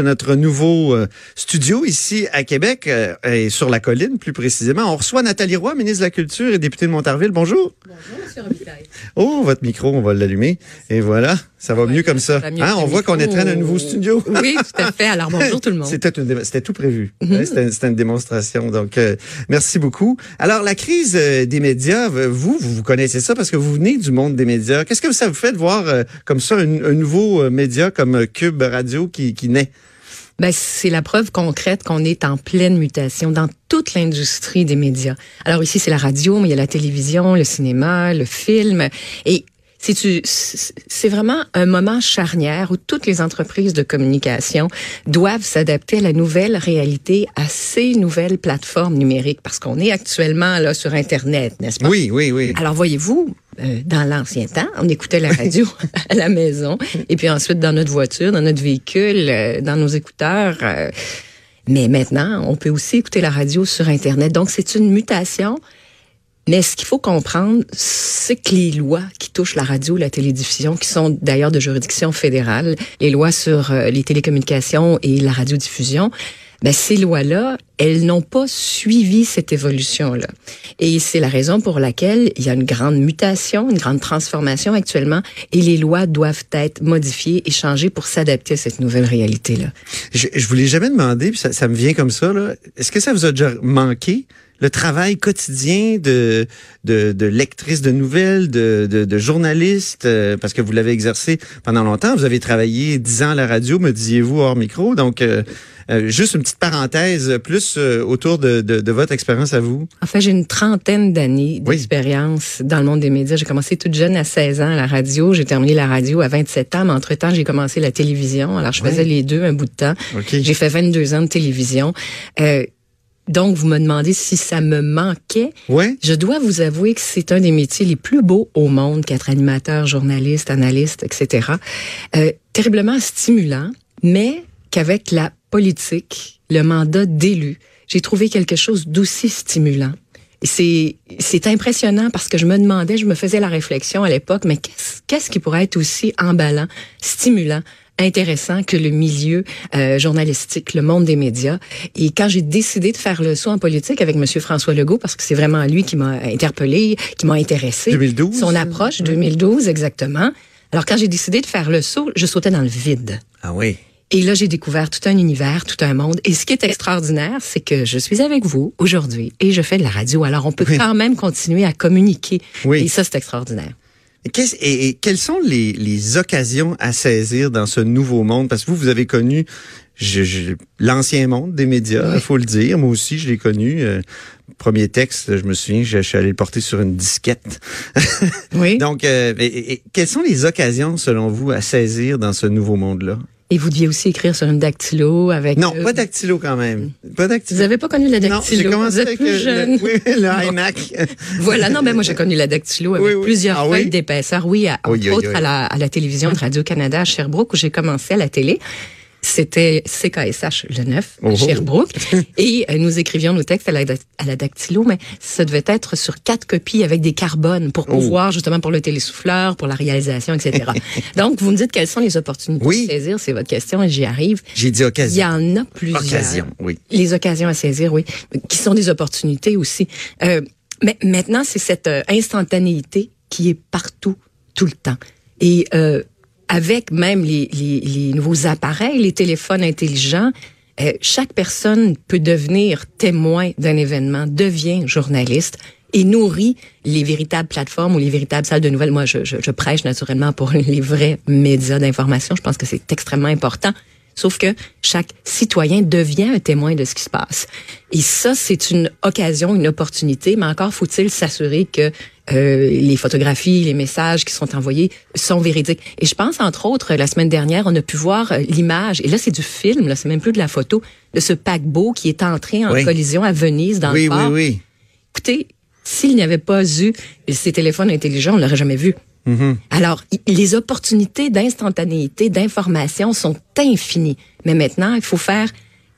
Notre nouveau euh, studio ici à Québec euh, et sur la colline plus précisément. On reçoit Nathalie Roy, ministre de la Culture et députée de Montarville. Bonjour. Bonjour, M. Robitaille. Oh, votre micro, on va l'allumer. Et voilà, ça va mieux comme ça. va mieux Hein, on voit qu'on en un nouveau studio. Oui, tout à fait. Alors, bonjour tout le monde. C'était tout prévu. Mhm. C'était une démonstration. Donc, euh, merci beaucoup. Alors, la crise euh, des médias, vous, vous, vous connaissez ça parce que vous venez du monde des médias. Qu'est-ce que ça vous fait de voir comme ça un, un nouveau média comme Cube Radio qui, qui naît? Ben, c'est la preuve concrète qu'on est en pleine mutation dans toute l'industrie des médias. Alors ici, c'est la radio, mais il y a la télévision, le cinéma, le film. Et c'est tu- c'est vraiment un moment charnière où toutes les entreprises de communication doivent s'adapter à la nouvelle réalité, à ces nouvelles plateformes numériques, parce qu'on est actuellement là sur Internet, n'est-ce pas? Oui, oui, oui. Alors voyez-vous, euh, dans l'ancien temps, on écoutait la radio à la maison et puis ensuite dans notre voiture, dans notre véhicule, euh, dans nos écouteurs. euh, mais maintenant, on peut aussi écouter la radio sur Internet. Donc c'est une mutation. Mais ce qu'il faut comprendre, c'est que les lois qui touchent la radio, la télédiffusion, qui sont d'ailleurs de juridiction fédérale, les lois sur euh, les télécommunications et la radiodiffusion, ben ces lois-là, elles n'ont pas suivi cette évolution-là. Et c'est la raison pour laquelle il y a une grande mutation, une grande transformation actuellement, et les lois doivent être modifiées et changées pour s'adapter à cette nouvelle réalité-là. Je, je vous l'ai jamais demandé, puis ça, ça me vient comme ça. là. Est-ce que ça vous a déjà manqué le travail quotidien de de, de lectrice de nouvelles, de, de, de journaliste, euh, parce que vous l'avez exercé pendant longtemps. Vous avez travaillé dix ans à la radio, me disiez-vous hors micro. Donc, euh, euh, juste une petite parenthèse plus euh, autour de, de, de votre expérience à vous. En fait, j'ai une trentaine d'années Oui. d'expérience dans le monde des médias. J'ai commencé toute jeune à 16 ans à la radio. J'ai terminé la radio à 27 ans, mais entre-temps, j'ai commencé la télévision. Alors, je Oui. faisais les deux un bout de temps. Ok. J'ai fait 22 ans de télévision. Euh, donc, vous me demandez si ça me manquait. Ouais. Je dois vous avouer que c'est un des métiers les plus beaux au monde qu'être animateur, journaliste, analyste, etc. Euh, terriblement stimulant, mais qu'avec la politique, le mandat d'élu, j'ai trouvé quelque chose d'aussi stimulant. C'est impressionnant parce que je me demandais, je me faisais la réflexion à l'époque, mais qu'est-ce qu'est-ce qui pourrait être aussi emballant, stimulant, intéressant que le milieu euh, journalistique, le monde des médias. Et quand j'ai décidé de faire le saut en politique avec Monsieur François Legault, parce que c'est vraiment lui qui m'a interpellé, qui m'a intéressé, 2012, son approche 2012 exactement. Alors quand j'ai décidé de faire le saut, je sautais dans le vide. Ah oui. Et là, j'ai découvert tout un univers, tout un monde. Et ce qui est extraordinaire, c'est que je suis avec vous aujourd'hui et je fais de la radio. Alors, on peut Oui. quand même continuer à communiquer. Oui. Et ça, c'est extraordinaire. Et, et- et quelles sont les, les occasions à saisir dans ce nouveau monde? Parce que vous, vous avez connu je- je- l'ancien monde des médias, il faut le dire. Moi aussi, je l'ai connu. Euh, premier texte, je me souviens, je, je suis allé le porter sur une disquette. Oui. Donc, euh, et- et quelles sont les occasions, selon vous, à saisir dans ce nouveau monde-là? Et vous deviez aussi écrire sur une dactylo avec... Non, euh, pas dactylo quand même. Pas dactylo. Vous avez pas connu la Non, dactylo. j'ai commencé vous êtes avec plus le, jeune. le- oui, le iMac. Voilà, non, ben moi j'ai connu la dactylo avec Oui, oui. plusieurs Ah feuilles oui? d'épaisseur. Oui, à, entre autres. À, la, à la télévision de Radio-Canada à Sherbrooke où j'ai commencé à la télé. C'était CKSH le 9 Oh, à oh. Sherbrooke. Et euh, nous écrivions nos textes à la, à la dactylo, mais ça devait être sur quatre copies avec des carbones pour Oh. pouvoir, justement, pour le télésouffleur, pour la réalisation, etc. Donc, vous me dites quelles sont les opportunités Oui. de saisir, c'est votre question et j'y arrive. J'ai dit Il y occasion. en a plusieurs. Occasion, oui. Les occasions à saisir, oui, qui sont des opportunités aussi. Euh, mais maintenant, c'est cette euh, instantanéité qui est partout, tout le temps. Et euh, avec même les, les, les nouveaux appareils, les téléphones intelligents, euh, chaque personne peut devenir témoin d'un événement, devient journaliste et nourrit les véritables plateformes ou les véritables salles de nouvelles. Moi, je, je, je prêche naturellement pour les vrais médias d'information. Je pense que c'est extrêmement important. Sauf que chaque citoyen devient un témoin de ce qui se passe. Et ça, c'est une occasion, une opportunité, mais encore faut-il s'assurer que euh, les photographies, les messages qui sont envoyés sont véridiques. Et je pense, entre autres, la semaine dernière, on a pu voir euh, l'image, et là, c'est du film, là, c'est même plus de la photo, de ce paquebot qui est entré en Oui. collision à Venise, dans Oui, le port. oui, oui. Écoutez, s'il n'y avait pas eu ces téléphones intelligents, on l'aurait jamais vu. Mhm. Alors, les opportunités d'instantanéité, d'information sont infinies. Mais maintenant, il faut faire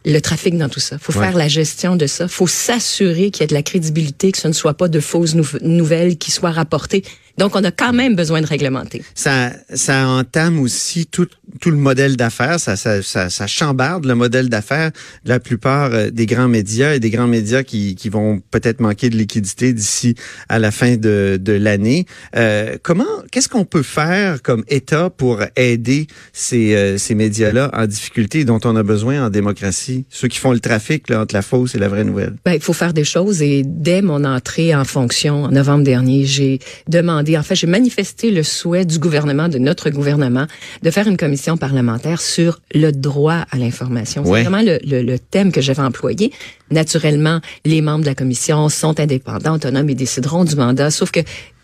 le trafic dans tout ça. Il faut Ouais. faire la gestion de ça. Il faut s'assurer qu'il y a de la crédibilité, que ce ne soit pas de fausses nou- nouvelles qui soient rapportées. Donc, on a quand même besoin de réglementer. Ça, ça entame aussi tout, tout le modèle d'affaires. Ça, ça, ça, ça chambarde le modèle d'affaires de la plupart euh, des grands médias et des grands médias qui, qui vont peut-être manquer de liquidité d'ici à la fin de, de l'année. Euh, comment, qu'est-ce qu'on peut faire comme État pour aider ces, euh, ces médias-là en difficulté dont on a besoin en démocratie? Ceux qui font le trafic là, entre la fausse et la vraie nouvelle. Ben, il faut faire des choses et dès mon entrée en fonction en novembre dernier, j'ai demandé, en fait, j'ai manifesté le souhait du gouvernement, de notre gouvernement, de faire une commission parlementaire sur le droit à l'information. Ouais. C'est vraiment le, le- le thème que j'avais employé. Naturellement, les membres de la commission sont indépendants, autonomes et décideront du mandat, sauf que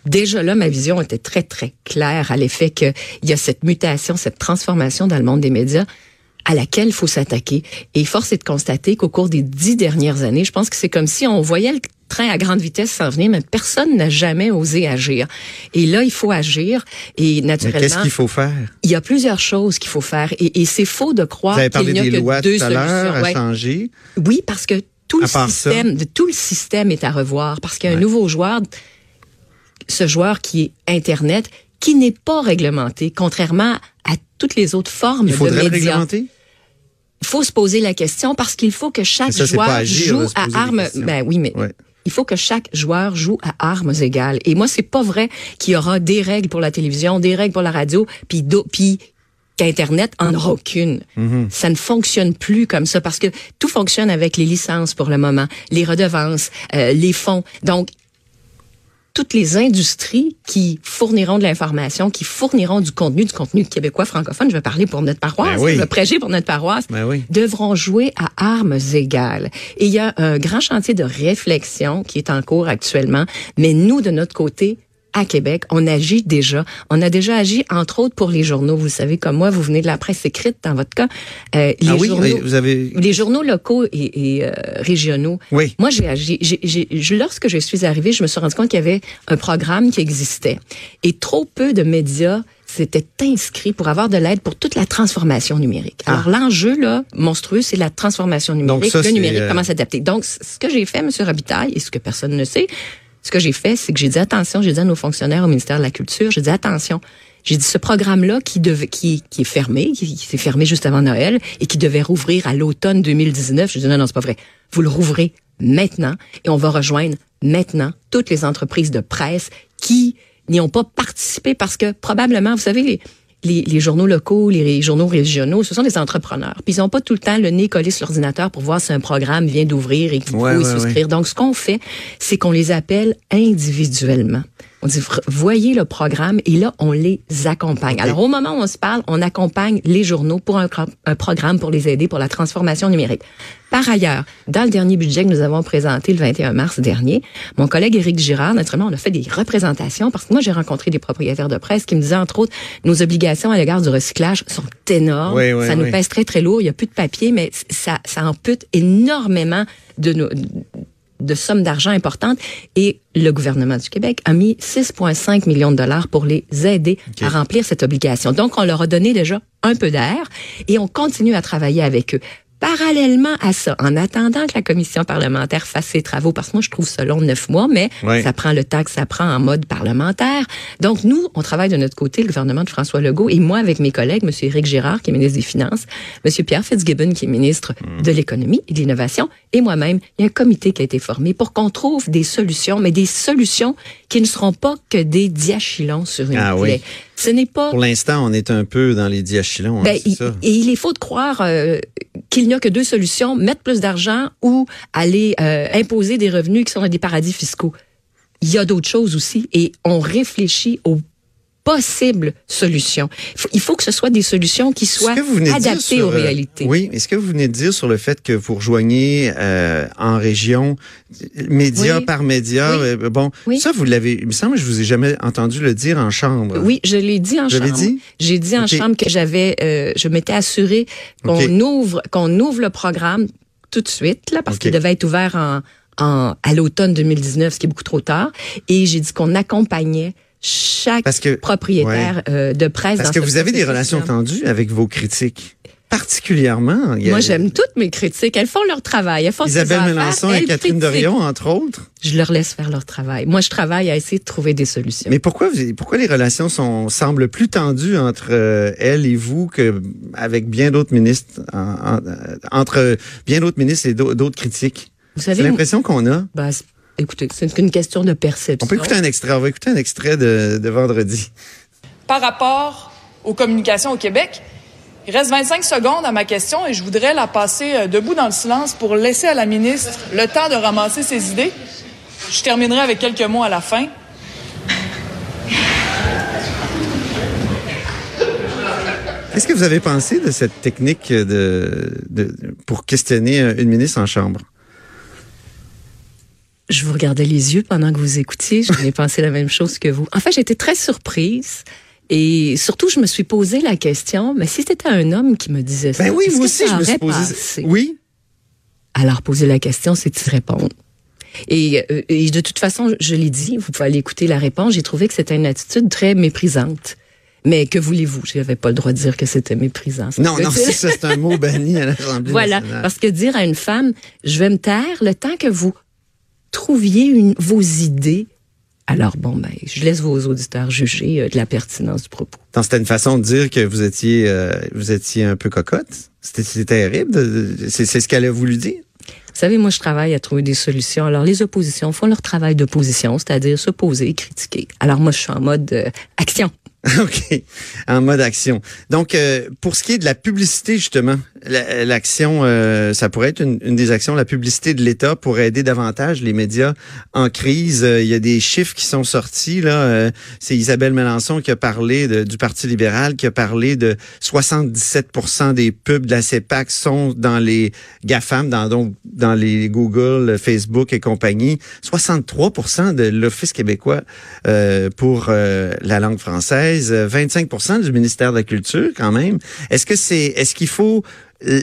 Déjà là, ma vision était très, très claire à l'effet qu'il y a cette mutation, cette transformation dans le monde des médias à laquelle il faut s'attaquer. Et force est de constater qu'au cours des dix dernières années, je pense que c'est comme si on voyait le train à grande vitesse s'en venir, mais personne n'a jamais osé agir. Et là, il faut agir. Et naturellement, qu'est-ce qu'il faut faire? il y a plusieurs choses qu'il faut faire. Et, et c'est faux de croire qu'il n'y a des que lois deux tout à l'heure solutions. à Ouais. changer. Oui, parce que tout le ça. système, de tout le système est à revoir parce qu'il y a un nouveau joueur, ce joueur qui est Internet, qui n'est pas réglementé, contrairement à toutes les autres formes Il faudrait de le médias. réglementer? Il faut se poser la question parce qu'il faut que chaque ça, joueur agir, joue à armes. Ben oui, mais Ouais. Il faut que chaque joueur joue à armes égales. Et moi, c'est pas vrai qu'il y aura des règles pour la télévision, des règles pour la radio, puis puis qu'Internet en aura aucune. Mm-hmm. Ça ne fonctionne plus comme ça parce que tout fonctionne avec les licences pour le moment, les redevances, euh, les fonds. Donc, toutes les industries qui fourniront de l'information, qui fourniront du contenu, du contenu québécois francophone, je vais parler pour notre paroisse, Ben oui. je vais prêcher pour notre paroisse, Ben oui. devront jouer à armes égales. Et il y a un grand chantier de réflexion qui est en cours actuellement, mais nous, de notre côté, à Québec, on agit déjà. On a déjà agi, entre autres, pour les journaux. Vous savez, comme moi, vous venez de la presse écrite, dans votre cas. Euh, les ah oui, journaux, vous avez... les journaux locaux et, et, euh, régionaux. Oui. Moi, j'ai agi. j'ai- j'ai- je- lorsque je suis arrivée, je me suis rendu compte qu'il y avait un programme qui existait. Et trop peu de médias s'étaient inscrits pour avoir de l'aide pour toute la transformation numérique. Ah. Alors, l'enjeu, là, monstrueux, c'est la transformation numérique, ça, le numérique, euh, comment s'adapter. Donc, ce que j'ai fait, M. Robitaille, et ce que personne ne sait, ce que j'ai fait, c'est que j'ai dit attention, j'ai dit à nos fonctionnaires au ministère de la Culture, j'ai dit attention, j'ai dit ce programme-là qui qui, qui est fermé, qui, qui s'est fermé juste avant Noël et qui devait rouvrir à l'automne 2019. J'ai dit non, non, c'est pas vrai. Vous le rouvrez maintenant et on va rejoindre maintenant toutes les entreprises de presse qui n'y ont pas participé parce que probablement, vous savez, les, les, les journaux locaux, les journaux régionaux, ce sont des entrepreneurs. Puis ils n'ont pas tout le temps le nez collé sur l'ordinateur pour voir si un programme vient d'ouvrir et qu'il faut Ouais, y ouais, souscrire. Donc, ce qu'on fait, c'est qu'on les appelle individuellement. On dit, voyez le programme et là, on les accompagne. Alors, au moment où on se parle, on accompagne les journaux pour un, programme pour les aider pour la transformation numérique. Par ailleurs, dans le dernier budget que nous avons présenté le 21 mars dernier, mon collègue Éric Girard, naturellement, on a fait des représentations parce que moi, j'ai rencontré des propriétaires de presse qui me disaient, entre autres, nos obligations à l'égard du recyclage sont énormes. Oui, oui, ça nous pèse très, très lourd. Il n'y a plus de papier, mais ça, ça ampute énormément de nos, de sommes d'argent importantes et le gouvernement du Québec a mis 6,5 millions de dollars pour les aider à remplir cette obligation. Donc, on leur a donné déjà un peu d'air et on continue à travailler avec eux. Parallèlement à ça, en attendant que la commission parlementaire fasse ses travaux, parce que moi je trouve ça long neuf mois, mais ça prend le temps que ça prend en mode parlementaire. Donc nous, on travaille de notre côté, le gouvernement de François Legault, et moi avec mes collègues, M. Éric Girard, qui est ministre des Finances, M. Pierre Fitzgibbon, qui est ministre de l'Économie et de l'Innovation, et moi-même, il y a un comité qui a été formé pour qu'on trouve des solutions, mais des solutions qui ne seront pas que des diachylons sur une Ah oui. Plaie. Ce n'est pas Pour l'instant, on est un peu dans les diachylons. hein, ben, il- ça. et il est faux de croire euh, qu'il n'y a que deux solutions, mettre plus d'argent ou aller euh, imposer des revenus qui sont dans des paradis fiscaux. Il y a d'autres choses aussi et on réfléchit aux possibles solutions. Il faut, que ce soit des solutions qui soient adaptées sur, aux euh, réalités. Oui, est-ce que vous venez de dire sur le fait que vous rejoignez euh, en région média Oui. par média Oui. euh, bon Oui. ça vous l'avez il me semble que je vous ai jamais entendu le dire en chambre. Oui, je l'ai dit en l'avez chambre. dit? J'ai dit en chambre que j'avais, euh, je m'étais assuré qu'on ouvre, qu'on ouvre le programme tout de suite là, parce qu'il devait être ouvert en, en à l'automne 2019, ce qui est beaucoup trop tard. Et j'ai dit qu'on accompagnait chaque Parce que- propriétaire euh, de presse. Parce dans que vous avez des relations tendues avec vos critiques. Particulièrement. Moi, j'aime toutes mes critiques. Elles font leur travail. Elles font Isabelle faire. et Elles Catherine critiquent. Dorion, entre autres. Je leur laisse faire leur travail. Moi, je travaille à essayer de trouver des solutions. Mais pourquoi, vous- pourquoi les relations sont, semblent plus tendues entre euh, elle et vous que avec bien d'autres ministres, en- en- entre bien d'autres ministres et d'au- d'autres critiques? Vous C'est savez, l'impression qu'on a. bah, c'est- écoutez, c'est une question de perception. On peut écouter un extrait. On va écouter un extrait de, de vendredi. par rapport aux communications au Québec. Il reste 25 secondes à ma question et je voudrais la passer euh, debout dans le silence pour laisser à la ministre le temps de ramasser ses idées. Je terminerai avec quelques mots à la fin. Qu'est-ce que vous avez pensé de cette technique de, de, pour questionner une ministre en chambre? Je vous regardais les yeux pendant que vous écoutiez. Je n'ai pensé la même chose que vous. En fait, j'étais très surprise. Et surtout, je me suis posé la question, mais si c'était un homme qui me disait ça, Ben oui, moi aussi, je me suis posé. Oui. Alors, poser la question, c'est d'y répondre. Et, euh, et de toute façon, je l'ai dit, vous pouvez aller écouter la réponse, j'ai trouvé que c'était une attitude très méprisante. Mais que voulez-vous? Je n'avais pas le droit de dire que c'était méprisant. Non, non, C'est- c'est ça, c'est un mot banni à l'Assemblée Voilà, nationale. parce que dire à une femme, je vais me taire le temps que vous trouviez une, vos idées. Alors bon, ben, je laisse vos auditeurs juger euh, de la pertinence du propos. C'était une façon de dire que vous étiez, euh, vous étiez un peu cocotte. C'était terrible. c'est ce qu'elle a voulu dire. Vous savez, moi, je travaille à trouver des solutions. Alors, les oppositions font leur travail d'opposition, c'est-à-dire s'opposer, critiquer. Alors, moi, je suis en mode euh, action. OK. En mode action. Donc, euh, pour ce qui est de la publicité, justement, la- l'action, euh, ça pourrait être une, une des actions, la publicité de l'État pour aider davantage les médias en crise. Euh, il y a des chiffres qui sont sortis. là. Euh, C'est Isabelle Melançon qui a parlé de- du Parti libéral, qui a parlé de 77% des pubs de la CEPAC sont dans les GAFAM, dans, donc, dans les Google, Facebook et compagnie. 63% de l'Office québécois euh, pour la langue française, euh, 25% du ministère de la Culture quand même. Est-ce que c'est est-ce qu'il faut euh,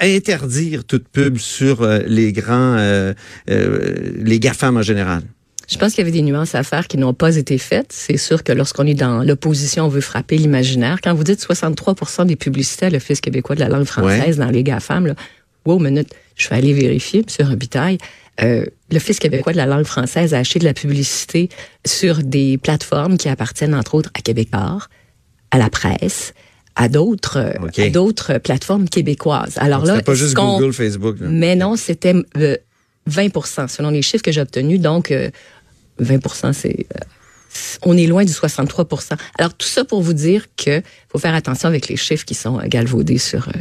interdire toute pub sur euh, les grands euh, euh, les GAFAM en général? Je pense qu'il y avait des nuances à faire qui n'ont pas été faites. C'est sûr que lorsqu'on est dans l'opposition, on veut frapper l'imaginaire. Quand vous dites 63% des publicités à l'Office québécois de la langue française dans les GAFAM, là, wow, minute, je vais aller vérifier, M. Robitaille. Euh, L'Office québécois de la langue française a acheté de la publicité sur des plateformes qui appartiennent, entre autres, à Québécois, à la presse, à d'autres euh, OK. à d'autres plateformes québécoises. Alors Donc, là, pas juste Google, Facebook. là. mais non, c'était euh, 20 selon les chiffres que j'ai obtenus. Donc, euh, 20 c'est... euh, on est loin du 63 Alors, tout ça pour vous dire que faut faire attention avec les chiffres qui sont galvaudés sur... euh,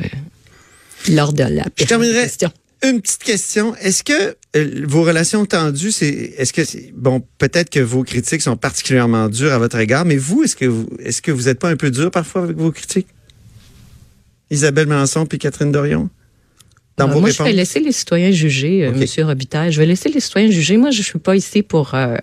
lors de la Je terminerai question. Une petite question. Est-ce que euh, vos relations tendues, c'est est-ce que c'est bon peut-être que vos critiques sont particulièrement dures à votre égard, mais vous, est-ce que vous est-ce que vous êtes pas un peu dur parfois avec vos critiques? Isabelle Melançon puis Catherine Dorion? Dans Euh, vos moi, je vais laisser les citoyens juger, euh, OK. Monsieur Robitaille. Je vais laisser les citoyens juger. Moi, je suis pas ici pour euh,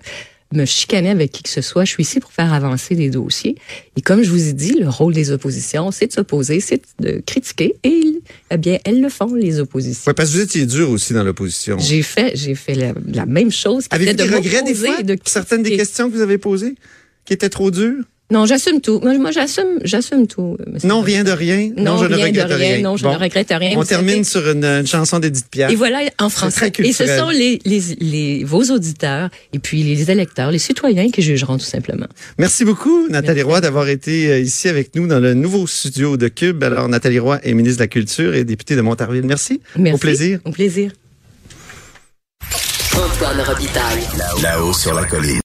me chicaner avec qui que ce soit. Je suis ici pour faire avancer des dossiers. Et comme je vous ai dit, le rôle des oppositions, c'est de s'opposer, c'est de critiquer. Et eh bien, elles le font, les oppositions. Ouais, parce que vous étiez dur aussi dans l'opposition. J'ai fait, j'ai fait la, la même chose. Avez-vous des de regrets des fois de certaines des questions que vous avez posées qui étaient trop dures? Non, j'assume tout. Moi, moi j'assume, j'assume tout. euh, Non, rien de rien. Non, je ne rien de regrette rien. rien. Non, je Bon. ne regrette rien. On Vous savez- termine sur une, une chanson d'Edith Piaf. Et voilà, en très français. Et ce sont les, les, les, vos auditeurs et puis les électeurs, les citoyens qui jugeront tout simplement. Merci beaucoup, Nathalie Merci. Roy, d'avoir été euh, ici avec nous dans le nouveau studio de Cube. Alors, Nathalie Roy est ministre de la Culture et députée de Montarville. Merci. Merci. Au plaisir. Au plaisir. Antoine Robitaille. Là-haut sur la colline.